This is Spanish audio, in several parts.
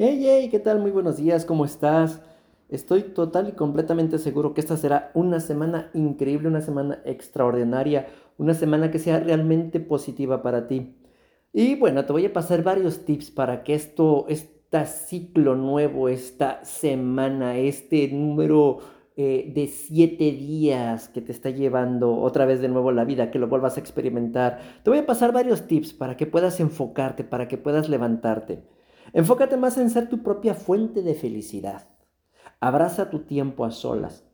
Hey, hey, ¿qué tal? Muy buenos días, ¿cómo estás? Estoy total y completamente seguro que esta será una semana increíble, una semana extraordinaria, una semana que sea realmente positiva para ti. Y bueno, te voy a pasar varios tips para que esto, este ciclo nuevo, esta semana, este número eh, de siete días que te está llevando otra vez de nuevo la vida, que lo vuelvas a experimentar, te voy a pasar varios tips para que puedas enfocarte, para que puedas levantarte. Enfócate más en ser tu propia fuente de felicidad. Abraza tu tiempo a solas.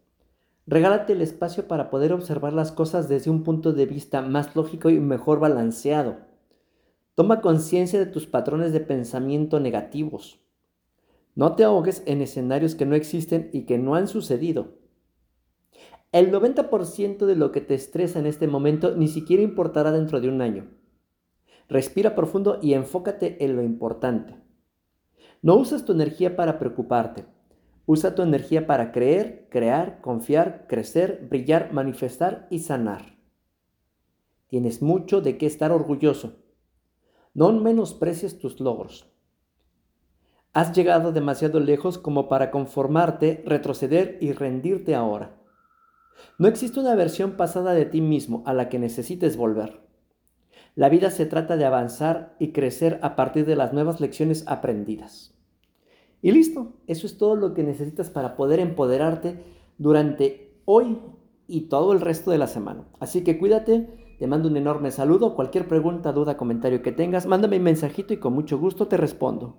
Regálate el espacio para poder observar las cosas desde un punto de vista más lógico y mejor balanceado. Toma conciencia de tus patrones de pensamiento negativos. No te ahogues en escenarios que no existen y que no han sucedido. El 90% de lo que te estresa en este momento ni siquiera importará dentro de un año. Respira profundo y enfócate en lo importante. No uses tu energía para preocuparte. Usa tu energía para creer, crear, confiar, crecer, brillar, manifestar y sanar. Tienes mucho de qué estar orgulloso. No menosprecies tus logros. Has llegado demasiado lejos como para conformarte, retroceder y rendirte ahora. No existe una versión pasada de ti mismo a la que necesites volver. La vida se trata de avanzar y crecer a partir de las nuevas lecciones aprendidas. Y listo, eso es todo lo que necesitas para poder empoderarte durante hoy y todo el resto de la semana. Así que cuídate, te mando un enorme saludo. Cualquier pregunta, duda, comentario que tengas, mándame un mensajito y con mucho gusto te respondo.